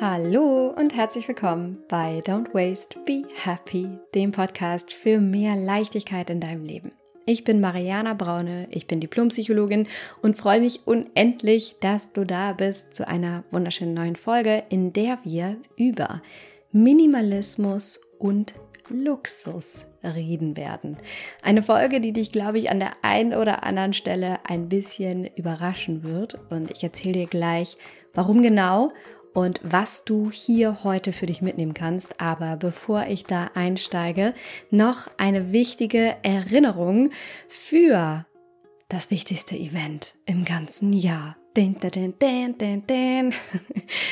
Hallo und herzlich willkommen bei Don't Waste, Be Happy, dem Podcast für mehr Leichtigkeit in deinem Leben. Ich bin Mariana Braune, ich bin Diplompsychologin und freue mich unendlich, dass du da bist zu einer wunderschönen neuen Folge, in der wir über Minimalismus und Luxus reden werden. Eine Folge, die dich, glaube ich, an der einen oder anderen Stelle ein bisschen überraschen wird. Und ich erzähle dir gleich, warum genau und was du hier heute für dich mitnehmen kannst. Aber bevor ich da einsteige, noch eine wichtige Erinnerung für das wichtigste Event im ganzen Jahr. Den, den, den,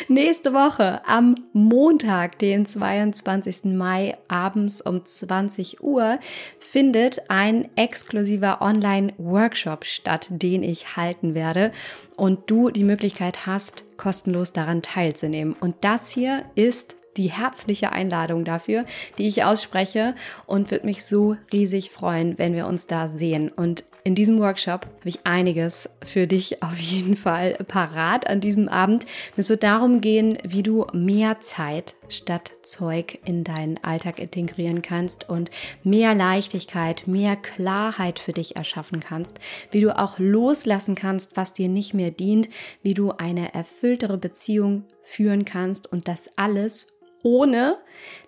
Nächste Woche am Montag, den 22. Mai abends um 20 Uhr findet ein exklusiver Online-Workshop statt, den ich halten werde und du die Möglichkeit hast, kostenlos daran teilzunehmen. Und das hier ist die herzliche Einladung dafür, die ich ausspreche und würde mich so riesig freuen, wenn wir uns da sehen. Und in diesem Workshop habe ich einiges für dich auf jeden Fall parat an diesem Abend. Es wird darum gehen, wie du mehr Zeit statt Zeug in deinen Alltag integrieren kannst und mehr Leichtigkeit, mehr Klarheit für dich erschaffen kannst, wie du auch loslassen kannst, was dir nicht mehr dient, wie du eine erfülltere Beziehung führen kannst und das alles ohne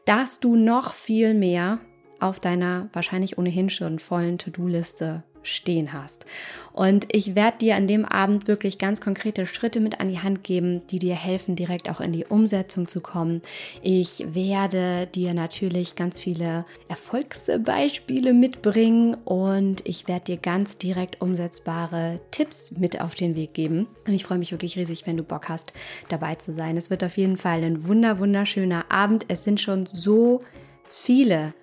dass du noch viel mehr auf deiner wahrscheinlich ohnehin schon vollen To-Do-Liste stehen hast. Und ich werde dir an dem Abend wirklich ganz konkrete Schritte mit an die Hand geben, die dir helfen, direkt auch in die Umsetzung zu kommen. Ich werde dir natürlich ganz viele Erfolgsbeispiele mitbringen und ich werde dir ganz direkt umsetzbare Tipps mit auf den Weg geben. Und ich freue mich wirklich riesig, wenn du Bock hast, dabei zu sein. Es wird auf jeden Fall ein wunder wunderschöner Abend. Es sind schon so viele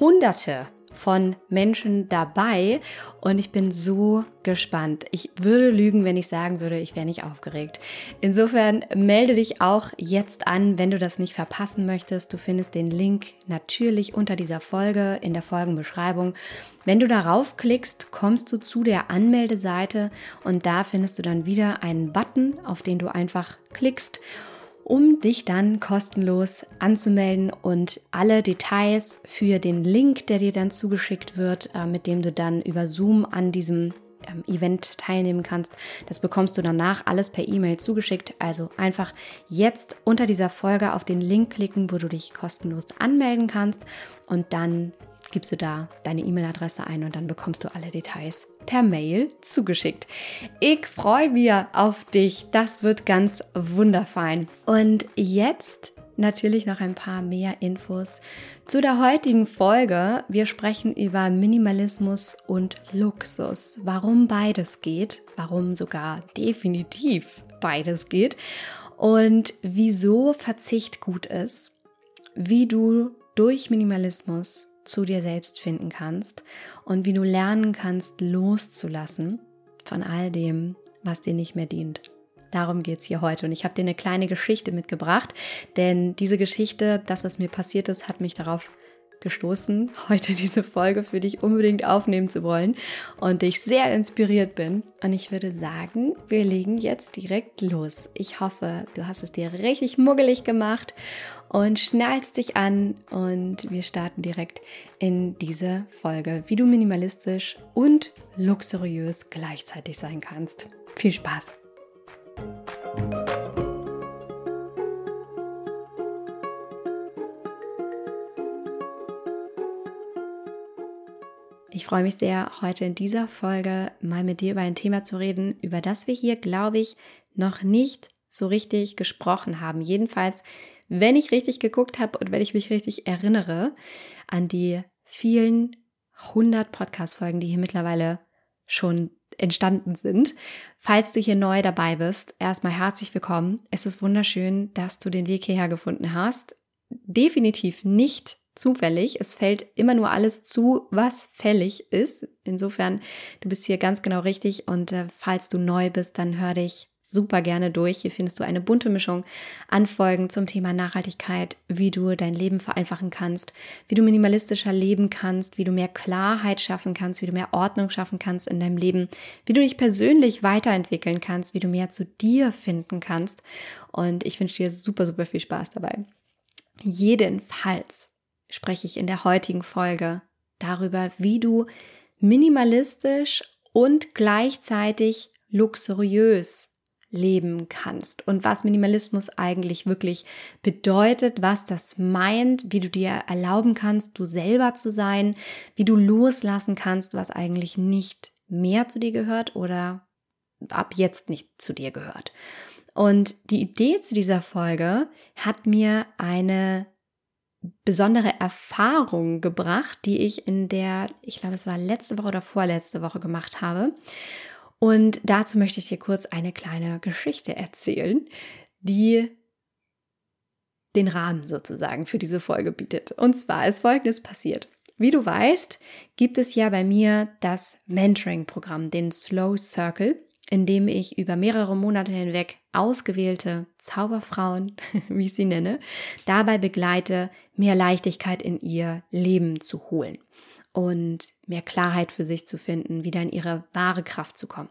Hunderte von Menschen dabei und ich bin so gespannt. Ich würde lügen, wenn ich sagen würde, ich wäre nicht aufgeregt. Insofern melde dich auch jetzt an, wenn du das nicht verpassen möchtest. Du findest den Link natürlich unter dieser Folge in der Folgenbeschreibung. Wenn du darauf klickst, kommst du zu der Anmeldeseite und da findest du dann wieder einen Button, auf den du einfach klickst um dich dann kostenlos anzumelden und alle Details für den Link, der dir dann zugeschickt wird, äh, mit dem du dann über Zoom an diesem ähm, Event teilnehmen kannst. Das bekommst du danach alles per E-Mail zugeschickt. Also einfach jetzt unter dieser Folge auf den Link klicken, wo du dich kostenlos anmelden kannst und dann gibst du da deine E-Mail-Adresse ein und dann bekommst du alle Details per Mail zugeschickt. Ich freue mich auf dich. Das wird ganz wunderfein. Und jetzt natürlich noch ein paar mehr Infos zu der heutigen Folge. Wir sprechen über Minimalismus und Luxus. Warum beides geht, warum sogar definitiv beides geht und wieso Verzicht gut ist, wie du durch Minimalismus zu dir selbst finden kannst und wie du lernen kannst, loszulassen von all dem, was dir nicht mehr dient. Darum geht es hier heute. Und ich habe dir eine kleine Geschichte mitgebracht, denn diese Geschichte, das, was mir passiert ist, hat mich darauf gestoßen, heute diese Folge für dich unbedingt aufnehmen zu wollen und ich sehr inspiriert bin. Und ich würde sagen, wir legen jetzt direkt los. Ich hoffe, du hast es dir richtig muggelig gemacht und schnallst dich an und wir starten direkt in diese Folge, wie du minimalistisch und luxuriös gleichzeitig sein kannst. Viel Spaß! Ich freue mich sehr, heute in dieser Folge mal mit dir über ein Thema zu reden, über das wir hier, glaube ich, noch nicht so richtig gesprochen haben. Jedenfalls, wenn ich richtig geguckt habe und wenn ich mich richtig erinnere an die vielen hundert Podcast-Folgen, die hier mittlerweile schon entstanden sind. Falls du hier neu dabei bist, erstmal herzlich willkommen. Es ist wunderschön, dass du den Weg hierher gefunden hast. Definitiv nicht zufällig. Es fällt immer nur alles zu, was fällig ist. Insofern, du bist hier ganz genau richtig und äh, falls du neu bist, dann hör dich super gerne durch. Hier findest du eine bunte Mischung an Folgen zum Thema Nachhaltigkeit, wie du dein Leben vereinfachen kannst, wie du minimalistischer leben kannst, wie du mehr Klarheit schaffen kannst, wie du mehr Ordnung schaffen kannst in deinem Leben, wie du dich persönlich weiterentwickeln kannst, wie du mehr zu dir finden kannst. Und ich wünsche dir super, super viel Spaß dabei. Jedenfalls spreche ich in der heutigen Folge darüber, wie du minimalistisch und gleichzeitig luxuriös leben kannst und was Minimalismus eigentlich wirklich bedeutet, was das meint, wie du dir erlauben kannst, du selber zu sein, wie du loslassen kannst, was eigentlich nicht mehr zu dir gehört oder ab jetzt nicht zu dir gehört. Und die Idee zu dieser Folge hat mir eine besondere Erfahrung gebracht, die ich in der, ich glaube, es war letzte Woche oder vorletzte Woche gemacht habe. Und dazu möchte ich dir kurz eine kleine Geschichte erzählen, die den Rahmen sozusagen für diese Folge bietet. Und zwar ist Folgendes passiert. Wie du weißt, gibt es ja bei mir das Mentoring-Programm, den Slow Circle, in dem ich über mehrere Monate hinweg ausgewählte Zauberfrauen, wie ich sie nenne, dabei begleite, mehr Leichtigkeit in ihr Leben zu holen und mehr Klarheit für sich zu finden, wieder in ihre wahre Kraft zu kommen.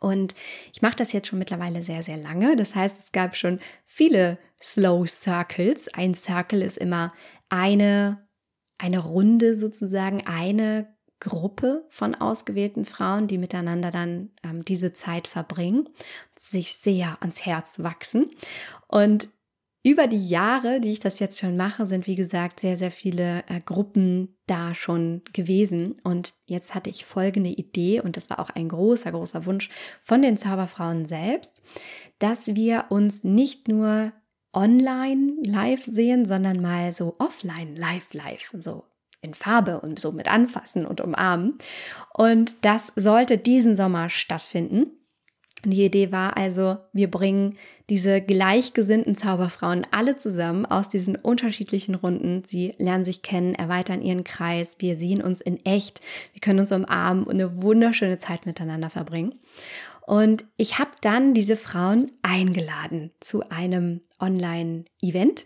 Und ich mache das jetzt schon mittlerweile sehr, sehr lange. Das heißt, es gab schon viele Slow Circles. Ein Circle ist immer eine, eine Runde sozusagen, eine Gruppe von ausgewählten Frauen, die miteinander dann ähm, diese Zeit verbringen, sich sehr ans Herz wachsen. Und über die Jahre, die ich das jetzt schon mache, sind wie gesagt sehr, sehr viele äh, Gruppen da schon gewesen. Und jetzt hatte ich folgende Idee, und das war auch ein großer, großer Wunsch von den Zauberfrauen selbst, dass wir uns nicht nur online live sehen, sondern mal so offline live live so in Farbe und so mit anfassen und umarmen. Und das sollte diesen Sommer stattfinden. Die Idee war also, wir bringen diese gleichgesinnten Zauberfrauen alle zusammen aus diesen unterschiedlichen Runden. Sie lernen sich kennen, erweitern ihren Kreis, wir sehen uns in echt, wir können uns umarmen und eine wunderschöne Zeit miteinander verbringen. Und ich habe dann diese Frauen eingeladen zu einem Online-Event,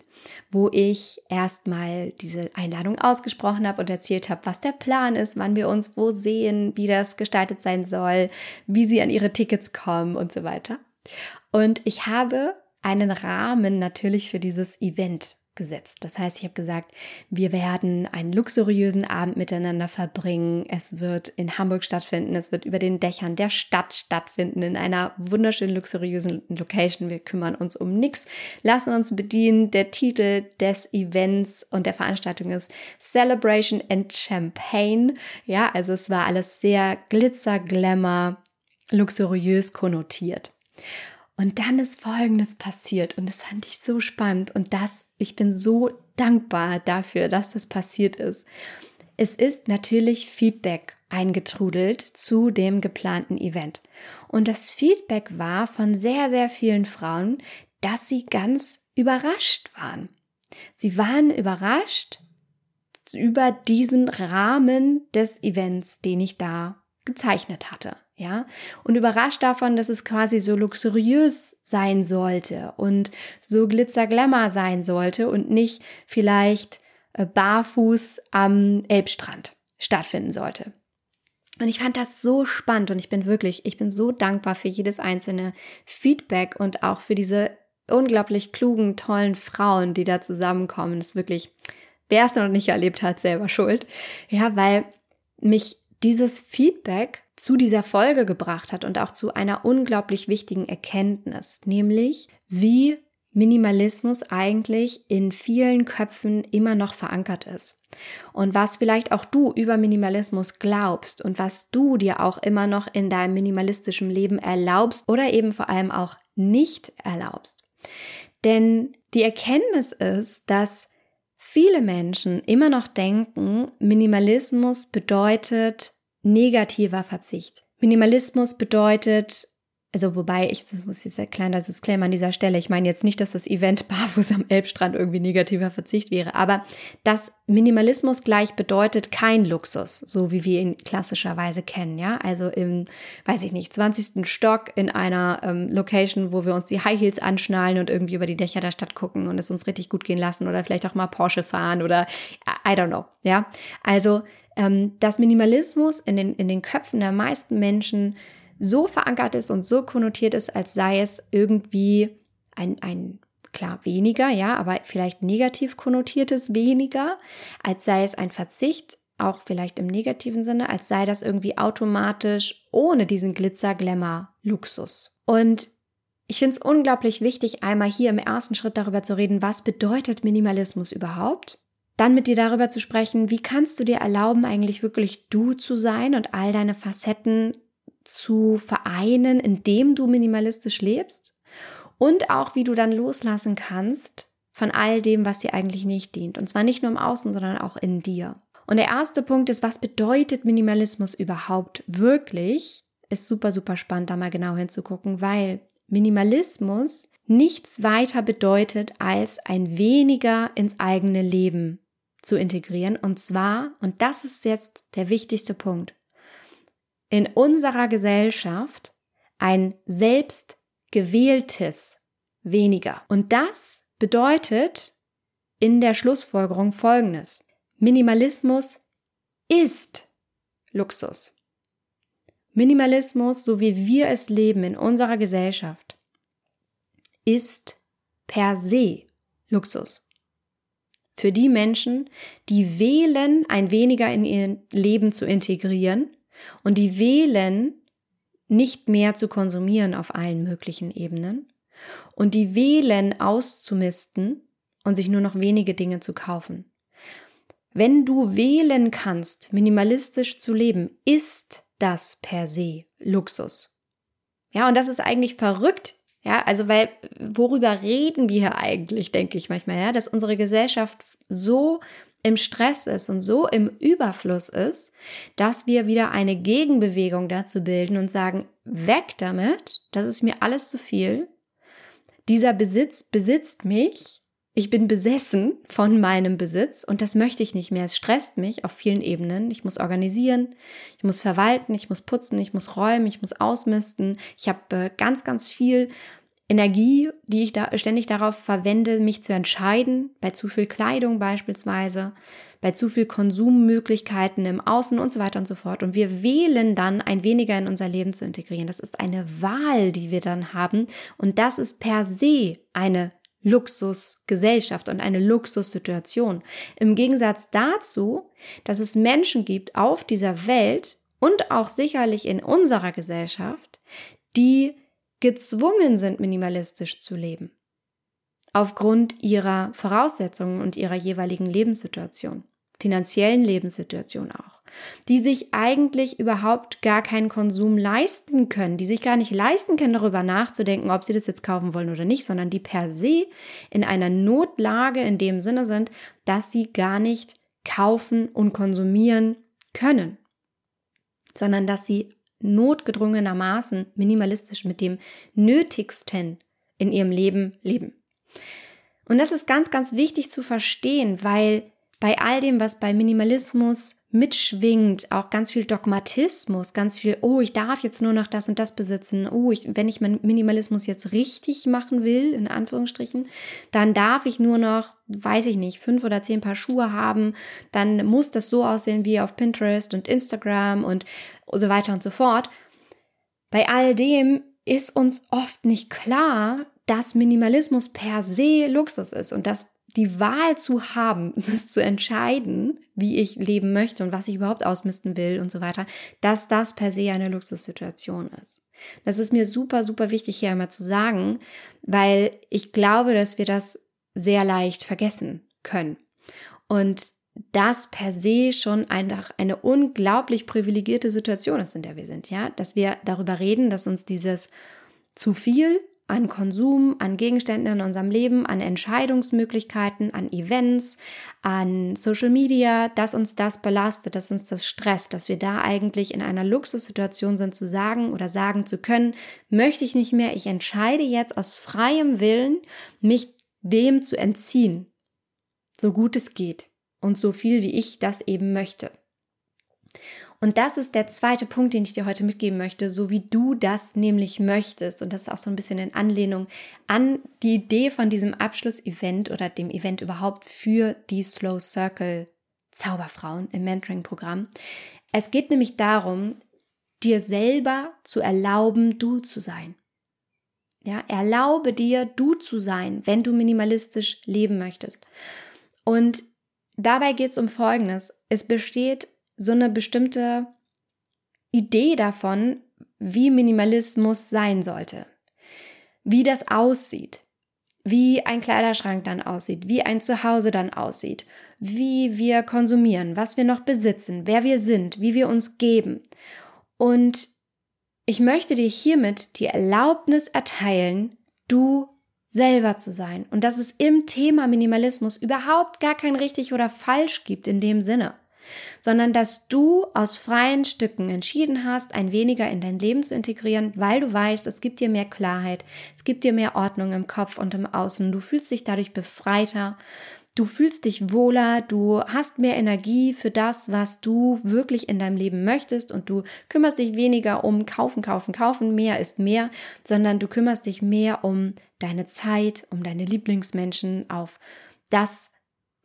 wo ich erstmal diese Einladung ausgesprochen habe und erzählt habe, was der Plan ist, wann wir uns wo sehen, wie das gestaltet sein soll, wie sie an ihre Tickets kommen und so weiter. Und ich habe einen Rahmen natürlich für dieses Event gesetzt. Das heißt, ich habe gesagt, wir werden einen luxuriösen Abend miteinander verbringen. Es wird in Hamburg stattfinden. Es wird über den Dächern der Stadt stattfinden, in einer wunderschönen, luxuriösen Location. Wir kümmern uns um nichts, lassen uns bedienen. Der Titel des Events und der Veranstaltung ist Celebration and Champagne. Ja, also es war alles sehr glitzer, glamour, luxuriös konnotiert. Und dann ist Folgendes passiert und das fand ich so spannend und das, ich bin so dankbar dafür, dass das passiert ist. Es ist natürlich Feedback eingetrudelt zu dem geplanten Event. Und das Feedback war von sehr, sehr vielen Frauen, dass sie ganz überrascht waren. Sie waren überrascht über diesen Rahmen des Events, den ich da gezeichnet hatte ja, und überrascht davon, dass es quasi so luxuriös sein sollte und so glitzerglamour sein sollte und nicht vielleicht äh, barfuß am Elbstrand stattfinden sollte. Und ich fand das so spannend und ich bin wirklich, ich bin so dankbar für jedes einzelne Feedback und auch für diese unglaublich klugen, tollen Frauen, die da zusammenkommen. Das ist wirklich, wer es noch nicht erlebt hat, selber schuld. Ja, weil mich dieses Feedback zu dieser Folge gebracht hat und auch zu einer unglaublich wichtigen Erkenntnis, nämlich wie Minimalismus eigentlich in vielen Köpfen immer noch verankert ist. Und was vielleicht auch du über Minimalismus glaubst und was du dir auch immer noch in deinem minimalistischen Leben erlaubst oder eben vor allem auch nicht erlaubst. Denn die Erkenntnis ist, dass viele Menschen immer noch denken, Minimalismus bedeutet negativer Verzicht. Minimalismus bedeutet also wobei, ich das muss jetzt ein kleiner Disclaimer an dieser Stelle, ich meine jetzt nicht, dass das Event barfuß am Elbstrand irgendwie negativer Verzicht wäre, aber dass Minimalismus gleich bedeutet kein Luxus, so wie wir ihn klassischerweise kennen, ja, also im, weiß ich nicht, 20. Stock in einer ähm, Location, wo wir uns die High Heels anschnallen und irgendwie über die Dächer der Stadt gucken und es uns richtig gut gehen lassen oder vielleicht auch mal Porsche fahren oder I don't know, ja, also ähm, dass Minimalismus in den, in den Köpfen der meisten Menschen so verankert ist und so konnotiert ist, als sei es irgendwie ein, ein klar weniger, ja, aber vielleicht negativ konnotiertes weniger, als sei es ein Verzicht, auch vielleicht im negativen Sinne, als sei das irgendwie automatisch ohne diesen Glitzer, Glamour, Luxus. Und ich finde es unglaublich wichtig, einmal hier im ersten Schritt darüber zu reden, was bedeutet Minimalismus überhaupt? Dann mit dir darüber zu sprechen, wie kannst du dir erlauben, eigentlich wirklich du zu sein und all deine Facetten zu vereinen, indem du minimalistisch lebst und auch wie du dann loslassen kannst von all dem, was dir eigentlich nicht dient. Und zwar nicht nur im Außen, sondern auch in dir. Und der erste Punkt ist, was bedeutet Minimalismus überhaupt wirklich? Ist super, super spannend, da mal genau hinzugucken, weil Minimalismus nichts weiter bedeutet, als ein weniger ins eigene Leben zu integrieren. Und zwar, und das ist jetzt der wichtigste Punkt, in unserer Gesellschaft ein selbst gewähltes weniger. Und das bedeutet in der Schlussfolgerung Folgendes. Minimalismus ist Luxus. Minimalismus, so wie wir es leben in unserer Gesellschaft, ist per se Luxus. Für die Menschen, die wählen, ein weniger in ihr Leben zu integrieren und die wählen, nicht mehr zu konsumieren auf allen möglichen Ebenen. Und die wählen, auszumisten und sich nur noch wenige Dinge zu kaufen. Wenn du wählen kannst, minimalistisch zu leben, ist das per se Luxus. Ja, und das ist eigentlich verrückt. Ja, also weil, worüber reden wir hier eigentlich, denke ich manchmal, ja, dass unsere Gesellschaft so im Stress ist und so im Überfluss ist, dass wir wieder eine Gegenbewegung dazu bilden und sagen, weg damit, das ist mir alles zu viel. Dieser Besitz besitzt mich. Ich bin besessen von meinem Besitz und das möchte ich nicht mehr. Es stresst mich auf vielen Ebenen. Ich muss organisieren, ich muss verwalten, ich muss putzen, ich muss räumen, ich muss ausmisten. Ich habe äh, ganz, ganz viel Energie, die ich da ständig darauf verwende, mich zu entscheiden, bei zu viel Kleidung beispielsweise, bei zu viel Konsummöglichkeiten im Außen und so weiter und so fort. Und wir wählen dann, ein weniger in unser Leben zu integrieren. Das ist eine Wahl, die wir dann haben. Und das ist per se eine Luxusgesellschaft und eine Luxussituation. Im Gegensatz dazu, dass es Menschen gibt auf dieser Welt und auch sicherlich in unserer Gesellschaft, die gezwungen sind, minimalistisch zu leben. Aufgrund ihrer Voraussetzungen und ihrer jeweiligen Lebenssituation, finanziellen Lebenssituation auch, die sich eigentlich überhaupt gar keinen Konsum leisten können, die sich gar nicht leisten können, darüber nachzudenken, ob sie das jetzt kaufen wollen oder nicht, sondern die per se in einer Notlage in dem Sinne sind, dass sie gar nicht kaufen und konsumieren können, sondern dass sie notgedrungenermaßen minimalistisch mit dem Nötigsten in ihrem Leben leben. Und das ist ganz, ganz wichtig zu verstehen, weil bei all dem, was bei Minimalismus mitschwingt, auch ganz viel Dogmatismus, ganz viel, oh, ich darf jetzt nur noch das und das besitzen, oh, ich, wenn ich meinen Minimalismus jetzt richtig machen will, in Anführungsstrichen, dann darf ich nur noch, weiß ich nicht, fünf oder zehn Paar Schuhe haben, dann muss das so aussehen wie auf Pinterest und Instagram und so weiter und so fort. Bei all dem ist uns oft nicht klar, dass Minimalismus per se Luxus ist und dass die Wahl zu haben, es zu entscheiden, wie ich leben möchte und was ich überhaupt ausmisten will und so weiter, dass das per se eine Luxussituation ist. Das ist mir super, super wichtig hier einmal zu sagen, weil ich glaube, dass wir das sehr leicht vergessen können. Und das per se schon einfach eine unglaublich privilegierte Situation ist, in der wir sind, ja, dass wir darüber reden, dass uns dieses zu viel an Konsum, an Gegenständen in unserem Leben, an Entscheidungsmöglichkeiten, an Events, an Social Media, dass uns das belastet, dass uns das stresst, dass wir da eigentlich in einer Luxussituation sind zu sagen oder sagen zu können, möchte ich nicht mehr, ich entscheide jetzt aus freiem Willen, mich dem zu entziehen, so gut es geht und so viel wie ich das eben möchte. Und das ist der zweite Punkt, den ich dir heute mitgeben möchte, so wie du das nämlich möchtest. Und das ist auch so ein bisschen in Anlehnung an die Idee von diesem Abschlussevent oder dem Event überhaupt für die Slow Circle Zauberfrauen im Mentoring-Programm. Es geht nämlich darum, dir selber zu erlauben, du zu sein. Ja, erlaube dir, du zu sein, wenn du minimalistisch leben möchtest. Und dabei geht es um Folgendes. Es besteht so eine bestimmte Idee davon, wie Minimalismus sein sollte, wie das aussieht, wie ein Kleiderschrank dann aussieht, wie ein Zuhause dann aussieht, wie wir konsumieren, was wir noch besitzen, wer wir sind, wie wir uns geben. Und ich möchte dir hiermit die Erlaubnis erteilen, du selber zu sein. Und dass es im Thema Minimalismus überhaupt gar kein richtig oder falsch gibt in dem Sinne sondern dass du aus freien Stücken entschieden hast, ein weniger in dein Leben zu integrieren, weil du weißt, es gibt dir mehr Klarheit, es gibt dir mehr Ordnung im Kopf und im Außen, du fühlst dich dadurch befreiter, du fühlst dich wohler, du hast mehr Energie für das, was du wirklich in deinem Leben möchtest und du kümmerst dich weniger um kaufen, kaufen, kaufen, mehr ist mehr, sondern du kümmerst dich mehr um deine Zeit, um deine Lieblingsmenschen, auf das,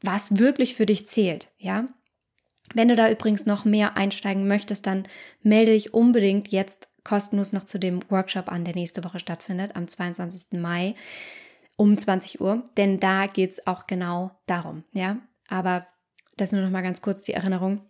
was wirklich für dich zählt, ja? Wenn du da übrigens noch mehr einsteigen möchtest, dann melde dich unbedingt jetzt kostenlos noch zu dem Workshop an, der nächste Woche stattfindet, am 22. Mai um 20 Uhr, denn da geht es auch genau darum, ja. Aber das nur noch mal ganz kurz die Erinnerung.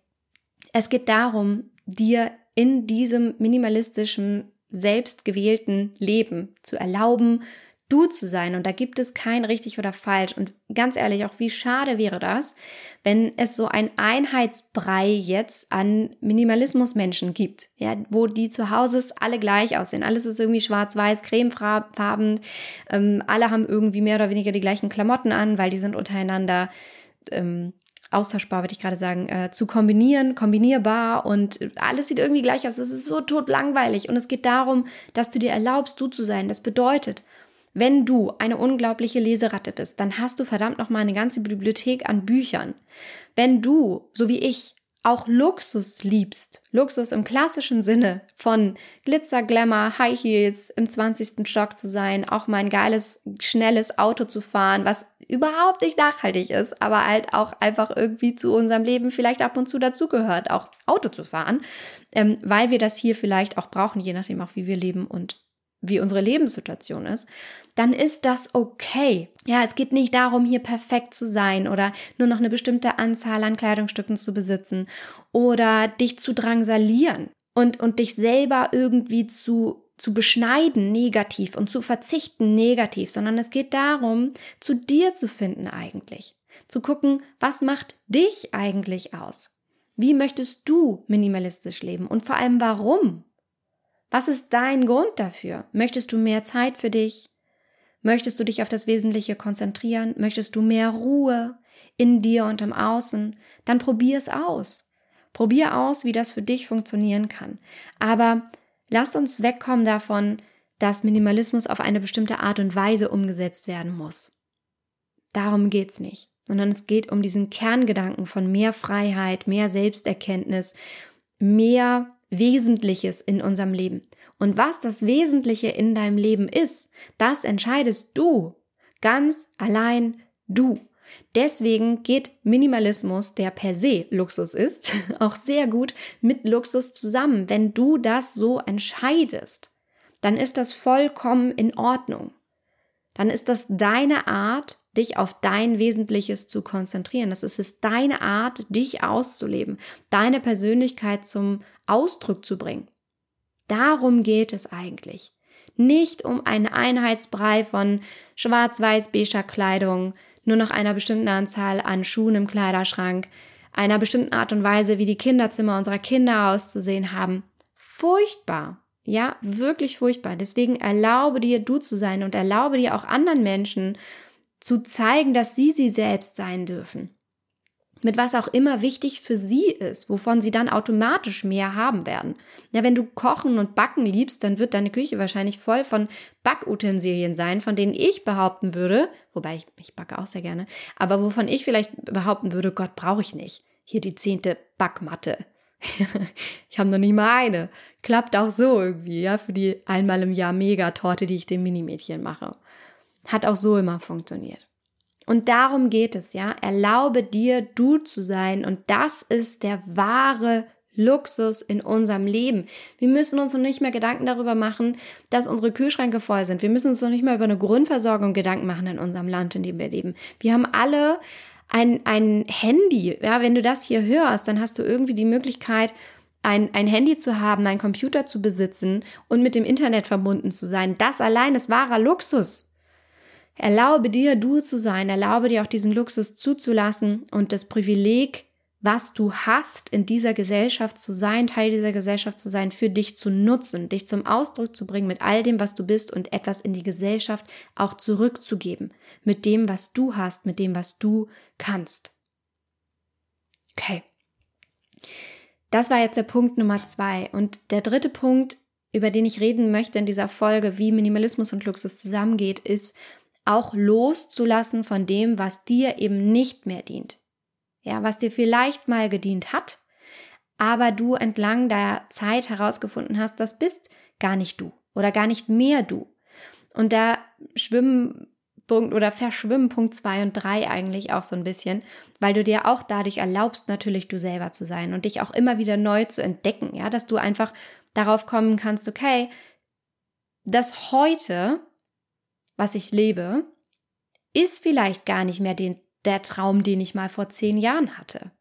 Es geht darum, dir in diesem minimalistischen, selbstgewählten Leben zu erlauben, du zu sein. Und da gibt es kein richtig oder falsch. Und ganz ehrlich, auch wie schade wäre das, wenn es so ein Einheitsbrei jetzt an Minimalismusmenschen gibt, ja, wo die zu Hause alle gleich aussehen. Alles ist irgendwie schwarz-weiß, cremefarben. Ähm, alle haben irgendwie mehr oder weniger die gleichen Klamotten an, weil die sind untereinander ähm, austauschbar, würde ich gerade sagen, äh, zu kombinieren, kombinierbar und alles sieht irgendwie gleich aus. Es ist so tot langweilig und es geht darum, dass du dir erlaubst, du zu sein. Das bedeutet, wenn du eine unglaubliche Leseratte bist, dann hast du verdammt noch mal eine ganze Bibliothek an Büchern. Wenn du, so wie ich, auch Luxus liebst, Luxus im klassischen Sinne von Glitzer, Glamour, High Heels, im 20. Stock zu sein, auch mal ein geiles, schnelles Auto zu fahren, was überhaupt nicht nachhaltig ist, aber halt auch einfach irgendwie zu unserem Leben vielleicht ab und zu dazugehört, auch Auto zu fahren, ähm, weil wir das hier vielleicht auch brauchen, je nachdem auch wie wir leben und wie unsere Lebenssituation ist, dann ist das okay. Ja, es geht nicht darum, hier perfekt zu sein oder nur noch eine bestimmte Anzahl an Kleidungsstücken zu besitzen oder dich zu drangsalieren und, und dich selber irgendwie zu, zu beschneiden negativ und zu verzichten negativ, sondern es geht darum, zu dir zu finden eigentlich. Zu gucken, was macht dich eigentlich aus? Wie möchtest du minimalistisch leben und vor allem warum? Was ist dein Grund dafür? Möchtest du mehr Zeit für dich? Möchtest du dich auf das Wesentliche konzentrieren? Möchtest du mehr Ruhe in dir und im Außen? Dann probier es aus. Probier aus, wie das für dich funktionieren kann. Aber lass uns wegkommen davon, dass Minimalismus auf eine bestimmte Art und Weise umgesetzt werden muss. Darum geht's nicht, sondern es geht um diesen Kerngedanken von mehr Freiheit, mehr Selbsterkenntnis, mehr Wesentliches in unserem Leben. Und was das Wesentliche in deinem Leben ist, das entscheidest du. Ganz allein du. Deswegen geht Minimalismus, der per se Luxus ist, auch sehr gut mit Luxus zusammen. Wenn du das so entscheidest, dann ist das vollkommen in Ordnung. Dann ist das deine Art, dich auf dein Wesentliches zu konzentrieren. Das ist es deine Art, dich auszuleben, deine Persönlichkeit zum Ausdruck zu bringen. Darum geht es eigentlich. Nicht um einen Einheitsbrei von schwarz-weiß-beiger Kleidung, nur noch einer bestimmten Anzahl an Schuhen im Kleiderschrank, einer bestimmten Art und Weise, wie die Kinderzimmer unserer Kinder auszusehen haben. Furchtbar. Ja, wirklich furchtbar. Deswegen erlaube dir, du zu sein und erlaube dir auch anderen Menschen zu zeigen, dass sie sie selbst sein dürfen mit was auch immer wichtig für sie ist, wovon sie dann automatisch mehr haben werden. Ja, wenn du Kochen und Backen liebst, dann wird deine Küche wahrscheinlich voll von Backutensilien sein, von denen ich behaupten würde, wobei ich, ich backe auch sehr gerne, aber wovon ich vielleicht behaupten würde, Gott brauche ich nicht. Hier die zehnte Backmatte. ich habe noch nie mal eine. Klappt auch so irgendwie, ja, für die einmal im Jahr Megatorte, die ich dem Minimädchen mache. Hat auch so immer funktioniert. Und darum geht es, ja. Erlaube dir, du zu sein. Und das ist der wahre Luxus in unserem Leben. Wir müssen uns noch nicht mehr Gedanken darüber machen, dass unsere Kühlschränke voll sind. Wir müssen uns noch nicht mehr über eine Grundversorgung Gedanken machen in unserem Land, in dem wir leben. Wir haben alle ein, ein Handy. Ja, wenn du das hier hörst, dann hast du irgendwie die Möglichkeit, ein, ein Handy zu haben, einen Computer zu besitzen und mit dem Internet verbunden zu sein. Das allein ist wahrer Luxus. Erlaube dir, du zu sein, erlaube dir auch diesen Luxus zuzulassen und das Privileg, was du hast, in dieser Gesellschaft zu sein, Teil dieser Gesellschaft zu sein, für dich zu nutzen, dich zum Ausdruck zu bringen mit all dem, was du bist und etwas in die Gesellschaft auch zurückzugeben, mit dem, was du hast, mit dem, was du kannst. Okay. Das war jetzt der Punkt Nummer zwei. Und der dritte Punkt, über den ich reden möchte in dieser Folge, wie Minimalismus und Luxus zusammengeht, ist, auch loszulassen von dem, was dir eben nicht mehr dient. Ja, was dir vielleicht mal gedient hat, aber du entlang der Zeit herausgefunden hast, das bist gar nicht du oder gar nicht mehr du. Und da schwimmen Punkt oder verschwimmen Punkt zwei und drei eigentlich auch so ein bisschen, weil du dir auch dadurch erlaubst, natürlich du selber zu sein und dich auch immer wieder neu zu entdecken, ja, dass du einfach darauf kommen kannst, okay, das heute was ich lebe, ist vielleicht gar nicht mehr den, der Traum, den ich mal vor zehn Jahren hatte.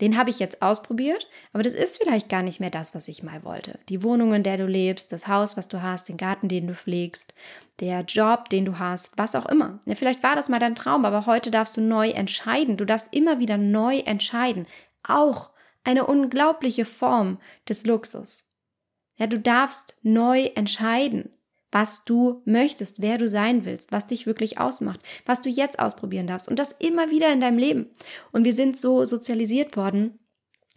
Den habe ich jetzt ausprobiert, aber das ist vielleicht gar nicht mehr das, was ich mal wollte. Die Wohnung, in der du lebst, das Haus, was du hast, den Garten, den du pflegst, der Job, den du hast, was auch immer. Ja, vielleicht war das mal dein Traum, aber heute darfst du neu entscheiden. Du darfst immer wieder neu entscheiden. Auch eine unglaubliche Form des Luxus. Ja, du darfst neu entscheiden was du möchtest, wer du sein willst, was dich wirklich ausmacht, was du jetzt ausprobieren darfst und das immer wieder in deinem Leben. Und wir sind so sozialisiert worden,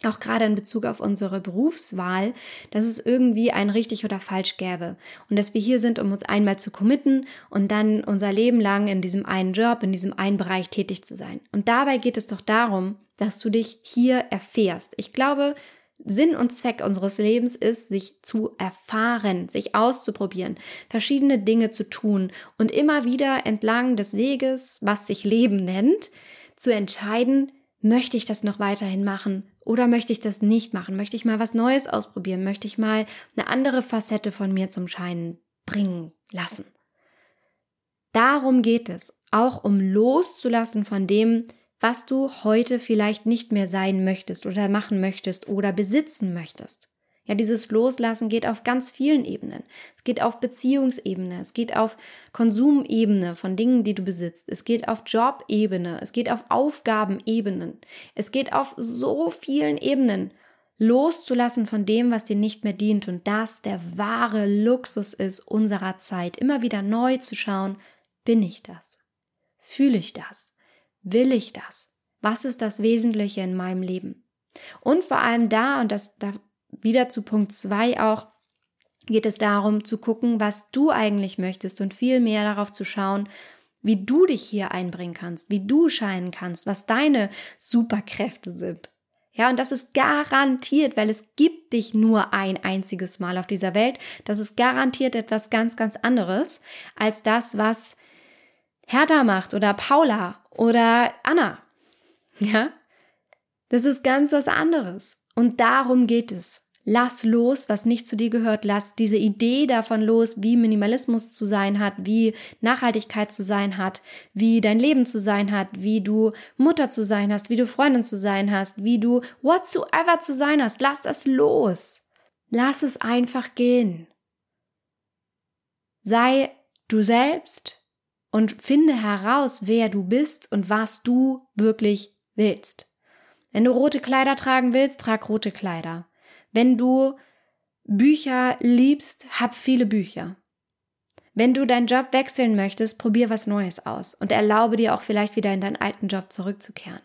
auch gerade in Bezug auf unsere Berufswahl, dass es irgendwie ein richtig oder falsch gäbe. Und dass wir hier sind, um uns einmal zu committen und dann unser Leben lang in diesem einen Job, in diesem einen Bereich tätig zu sein. Und dabei geht es doch darum, dass du dich hier erfährst. Ich glaube, Sinn und Zweck unseres Lebens ist, sich zu erfahren, sich auszuprobieren, verschiedene Dinge zu tun und immer wieder entlang des Weges, was sich Leben nennt, zu entscheiden, möchte ich das noch weiterhin machen oder möchte ich das nicht machen? Möchte ich mal was Neues ausprobieren? Möchte ich mal eine andere Facette von mir zum Scheinen bringen lassen? Darum geht es, auch um loszulassen von dem, was du heute vielleicht nicht mehr sein möchtest oder machen möchtest oder besitzen möchtest. Ja, dieses Loslassen geht auf ganz vielen Ebenen. Es geht auf Beziehungsebene, es geht auf Konsumebene von Dingen, die du besitzt, es geht auf Jobebene, es geht auf Aufgabenebenen, es geht auf so vielen Ebenen loszulassen von dem, was dir nicht mehr dient und das der wahre Luxus ist unserer Zeit, immer wieder neu zu schauen, bin ich das? Fühle ich das? Will ich das? Was ist das Wesentliche in meinem Leben? Und vor allem da, und das da wieder zu Punkt zwei auch, geht es darum zu gucken, was du eigentlich möchtest und viel mehr darauf zu schauen, wie du dich hier einbringen kannst, wie du scheinen kannst, was deine Superkräfte sind. Ja, und das ist garantiert, weil es gibt dich nur ein einziges Mal auf dieser Welt. Das ist garantiert etwas ganz, ganz anderes als das, was Hertha macht oder Paula oder Anna. Ja? Das ist ganz was anderes. Und darum geht es. Lass los, was nicht zu dir gehört. Lass diese Idee davon los, wie Minimalismus zu sein hat, wie Nachhaltigkeit zu sein hat, wie dein Leben zu sein hat, wie du Mutter zu sein hast, wie du Freundin zu sein hast, wie du whatsoever zu sein hast. Lass das los. Lass es einfach gehen. Sei du selbst und finde heraus, wer du bist und was du wirklich willst. Wenn du rote Kleider tragen willst, trag rote Kleider. Wenn du Bücher liebst, hab viele Bücher. Wenn du deinen Job wechseln möchtest, probier was Neues aus und erlaube dir auch vielleicht wieder in deinen alten Job zurückzukehren.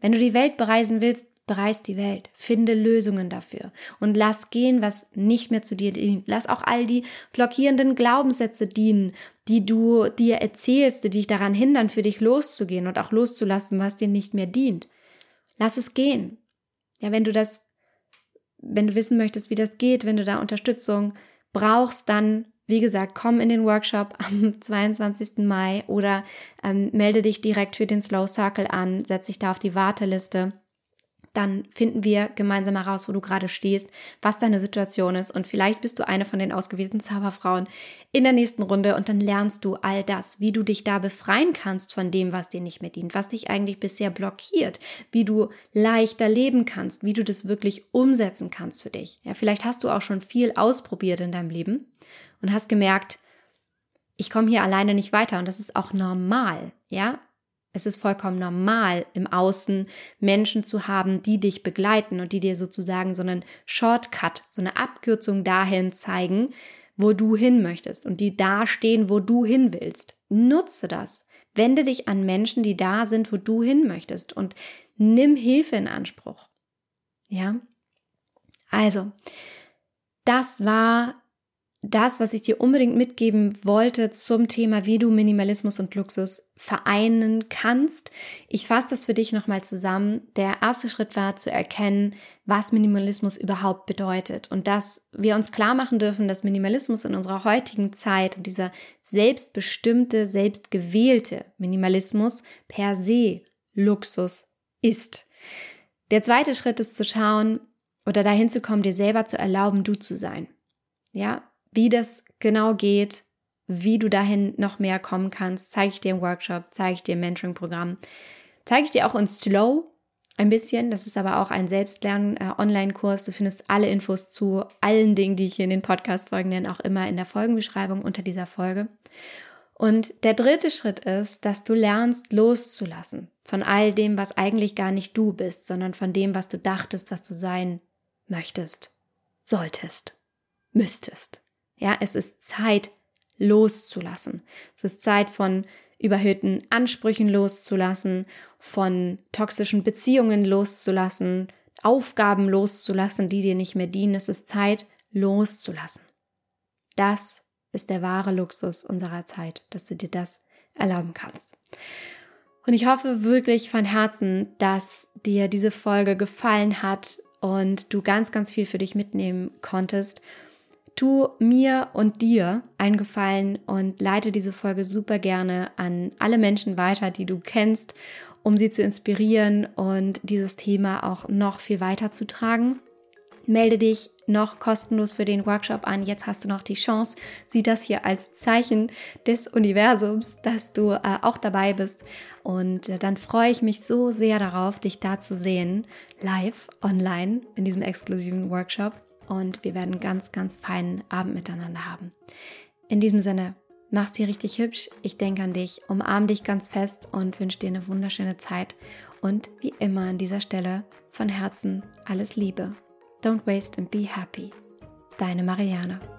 Wenn du die Welt bereisen willst, bereis die Welt. Finde Lösungen dafür und lass gehen, was nicht mehr zu dir dient. Lass auch all die blockierenden Glaubenssätze dienen, die du dir erzählst, die dich daran hindern, für dich loszugehen und auch loszulassen, was dir nicht mehr dient. Lass es gehen. Ja, wenn du das, wenn du wissen möchtest, wie das geht, wenn du da Unterstützung brauchst, dann wie gesagt, komm in den Workshop am 22. Mai oder ähm, melde dich direkt für den Slow Circle an, setz dich da auf die Warteliste dann finden wir gemeinsam heraus, wo du gerade stehst, was deine Situation ist und vielleicht bist du eine von den ausgewählten Zauberfrauen in der nächsten Runde und dann lernst du all das, wie du dich da befreien kannst von dem, was dir nicht mehr dient, was dich eigentlich bisher blockiert, wie du leichter leben kannst, wie du das wirklich umsetzen kannst für dich. Ja, vielleicht hast du auch schon viel ausprobiert in deinem Leben und hast gemerkt, ich komme hier alleine nicht weiter und das ist auch normal, ja? Es ist vollkommen normal, im Außen Menschen zu haben, die dich begleiten und die dir sozusagen so einen Shortcut, so eine Abkürzung dahin zeigen, wo du hin möchtest und die da stehen, wo du hin willst. Nutze das. Wende dich an Menschen, die da sind, wo du hin möchtest und nimm Hilfe in Anspruch. Ja? Also, das war das, was ich dir unbedingt mitgeben wollte zum Thema, wie du Minimalismus und Luxus vereinen kannst. Ich fasse das für dich nochmal zusammen. Der erste Schritt war zu erkennen, was Minimalismus überhaupt bedeutet und dass wir uns klar machen dürfen, dass Minimalismus in unserer heutigen Zeit und dieser selbstbestimmte, selbstgewählte Minimalismus per se Luxus ist. Der zweite Schritt ist zu schauen oder dahin zu kommen, dir selber zu erlauben, du zu sein. Ja, wie das genau geht, wie du dahin noch mehr kommen kannst, zeige ich dir im Workshop, zeige ich dir im Mentoring-Programm, zeige ich dir auch in Slow ein bisschen. Das ist aber auch ein Selbstlern-Online-Kurs. Du findest alle Infos zu allen Dingen, die ich hier in den Podcast-Folgen nenne, auch immer in der Folgenbeschreibung unter dieser Folge. Und der dritte Schritt ist, dass du lernst loszulassen von all dem, was eigentlich gar nicht du bist, sondern von dem, was du dachtest, was du sein möchtest, solltest, müsstest. Ja, es ist Zeit loszulassen. Es ist Zeit von überhöhten Ansprüchen loszulassen, von toxischen Beziehungen loszulassen, Aufgaben loszulassen, die dir nicht mehr dienen. Es ist Zeit loszulassen. Das ist der wahre Luxus unserer Zeit, dass du dir das erlauben kannst. Und ich hoffe wirklich von Herzen, dass dir diese Folge gefallen hat und du ganz, ganz viel für dich mitnehmen konntest Tu mir und dir einen Gefallen und leite diese Folge super gerne an alle Menschen weiter, die du kennst, um sie zu inspirieren und dieses Thema auch noch viel weiter zu tragen. Melde dich noch kostenlos für den Workshop an. Jetzt hast du noch die Chance. Sieh das hier als Zeichen des Universums, dass du äh, auch dabei bist. Und äh, dann freue ich mich so sehr darauf, dich da zu sehen, live, online, in diesem exklusiven Workshop und wir werden ganz, ganz feinen Abend miteinander haben. In diesem Sinne, mach's dir richtig hübsch. Ich denke an dich, umarm dich ganz fest und wünsche dir eine wunderschöne Zeit. Und wie immer an dieser Stelle von Herzen alles Liebe. Don't waste and be happy. Deine Marianne.